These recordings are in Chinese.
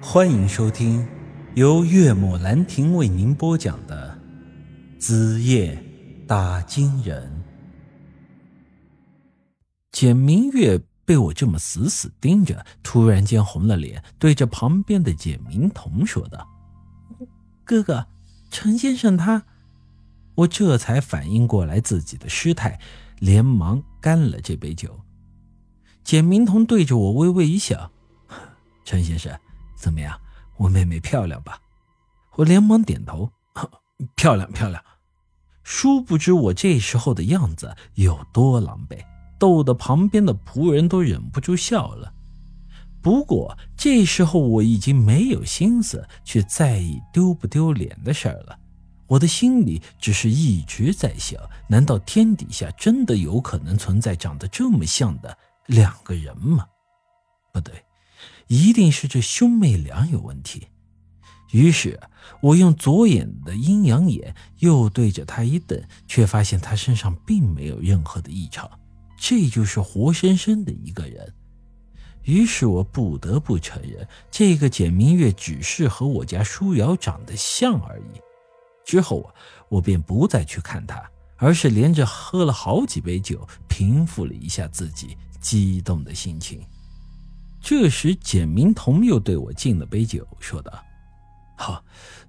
欢迎收听由岳母兰亭为您播讲的《子夜打金人》。简明月被我这么死死盯着，突然间红了脸，对着旁边的简明彤说道：“哥哥，陈先生他……”我这才反应过来自己的失态，连忙干了这杯酒。简明彤对着我微微一笑：“陈先生。”怎么样，我妹妹漂亮吧？我连忙点头，漂亮漂亮。殊不知我这时候的样子有多狼狈，逗得旁边的仆人都忍不住笑了。不过这时候我已经没有心思去在意丢不丢脸的事儿了，我的心里只是一直在想：难道天底下真的有可能存在长得这么像的两个人吗？不对。一定是这兄妹俩有问题。于是，我用左眼的阴阳眼又对着他一瞪，却发现他身上并没有任何的异常，这就是活生生的一个人。于是我不得不承认，这个简明月只是和我家舒瑶长得像而已。之后啊，我便不再去看他，而是连着喝了好几杯酒，平复了一下自己激动的心情。这时，简明彤又对我敬了杯酒，说道：“好，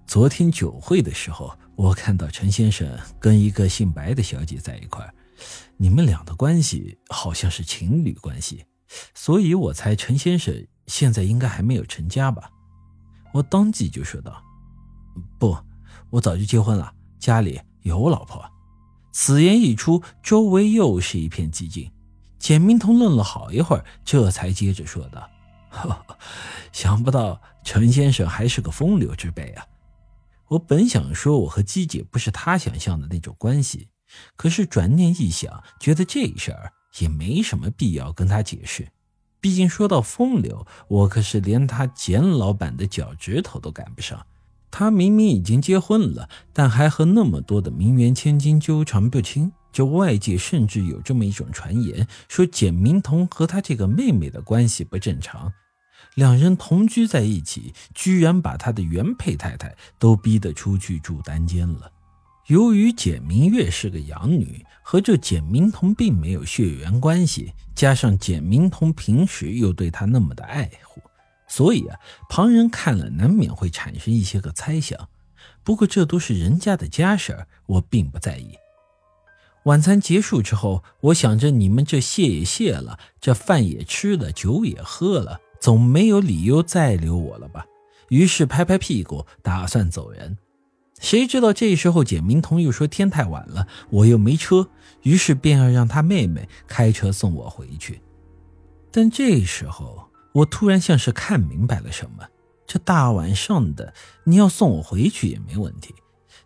昨天酒会的时候，我看到陈先生跟一个姓白的小姐在一块你们俩的关系好像是情侣关系，所以我猜陈先生现在应该还没有成家吧？”我当即就说道：“不，我早就结婚了，家里有老婆。”此言一出，周围又是一片寂静。简明通愣了好一会儿，这才接着说道：“ 想不到陈先生还是个风流之辈啊！我本想说我和姬姐不是他想象的那种关系，可是转念一想，觉得这事儿也没什么必要跟他解释。毕竟说到风流，我可是连他简老板的脚趾头都赶不上。他明明已经结婚了，但还和那么多的名媛千金纠缠不清。”就外界甚至有这么一种传言，说简明彤和他这个妹妹的关系不正常，两人同居在一起，居然把他的原配太太都逼得出去住单间了。由于简明月是个养女，和这简明彤并没有血缘关系，加上简明彤平时又对她那么的爱护，所以啊，旁人看了难免会产生一些个猜想。不过这都是人家的家事儿，我并不在意。晚餐结束之后，我想着你们这谢也谢了，这饭也吃了，酒也喝了，总没有理由再留我了吧？于是拍拍屁股，打算走人。谁知道这时候简明彤又说天太晚了，我又没车，于是便要让他妹妹开车送我回去。但这时候我突然像是看明白了什么，这大晚上的你要送我回去也没问题，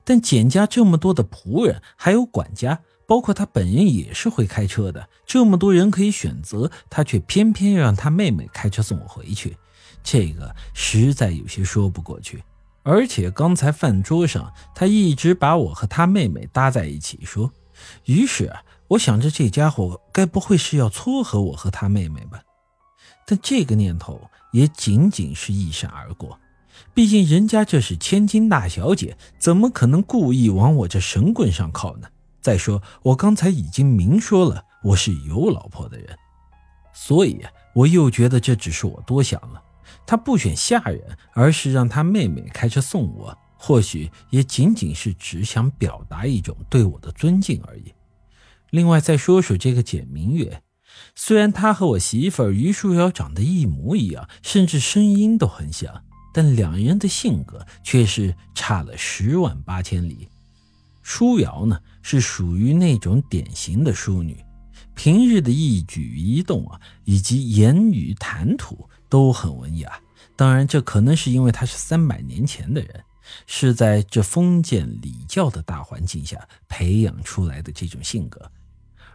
但简家这么多的仆人，还有管家。包括他本人也是会开车的，这么多人可以选择，他却偏偏要让他妹妹开车送我回去，这个实在有些说不过去。而且刚才饭桌上，他一直把我和他妹妹搭在一起说，于是我想着这家伙该不会是要撮合我和他妹妹吧？但这个念头也仅仅是一闪而过，毕竟人家这是千金大小姐，怎么可能故意往我这神棍上靠呢？再说，我刚才已经明说了，我是有老婆的人，所以我又觉得这只是我多想了。他不选下人，而是让他妹妹开车送我，或许也仅仅是只想表达一种对我的尊敬而已。另外，再说说这个简明月，虽然他和我媳妇于书瑶长得一模一样，甚至声音都很像，但两人的性格却是差了十万八千里。舒瑶呢，是属于那种典型的淑女，平日的一举一动啊，以及言语谈吐都很文雅。当然，这可能是因为她是三百年前的人，是在这封建礼教的大环境下培养出来的这种性格。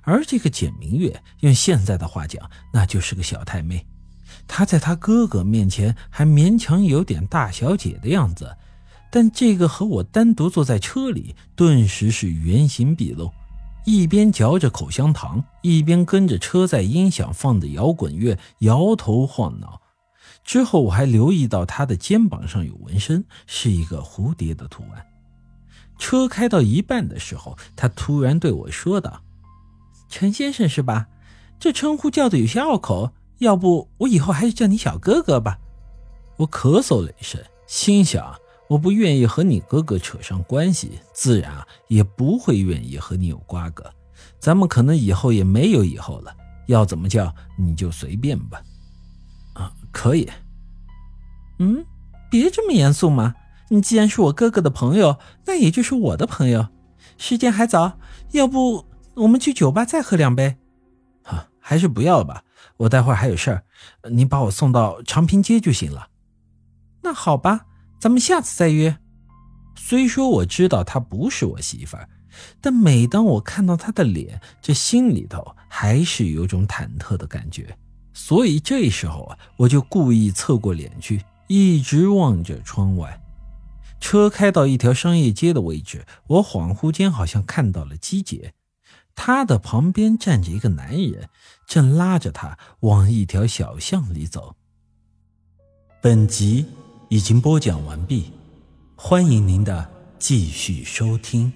而这个简明月，用现在的话讲，那就是个小太妹。她在她哥哥面前还勉强有点大小姐的样子。但这个和我单独坐在车里，顿时是原形毕露，一边嚼着口香糖，一边跟着车载音响放的摇滚乐摇头晃脑。之后我还留意到他的肩膀上有纹身，是一个蝴蝶的图案。车开到一半的时候，他突然对我说道：“陈先生是吧？这称呼叫的有些拗口，要不我以后还是叫你小哥哥吧。”我咳嗽了一声，心想：我不愿意和你哥哥扯上关系，自然也不会愿意和你有瓜葛。咱们可能以后也没有以后了，要怎么叫你就随便吧。啊，可以。嗯，别这么严肃嘛。你既然是我哥哥的朋友，那也就是我的朋友。时间还早，要不我们去酒吧再喝两杯？哈，还是不要吧。我待会儿还有事儿，你把我送到长平街就行了。那好吧，咱们下次再约。虽说我知道她不是我媳妇儿，但每当我看到她的脸，这心里头还是有种忐忑的感觉。所以这时候啊，我就故意侧过脸去，一直望着窗外。车开到一条商业街的位置，我恍惚间好像看到了姬姐，她的旁边站着一个男人，正拉着她往一条小巷里走。本集已经播讲完毕，欢迎您的继续收听。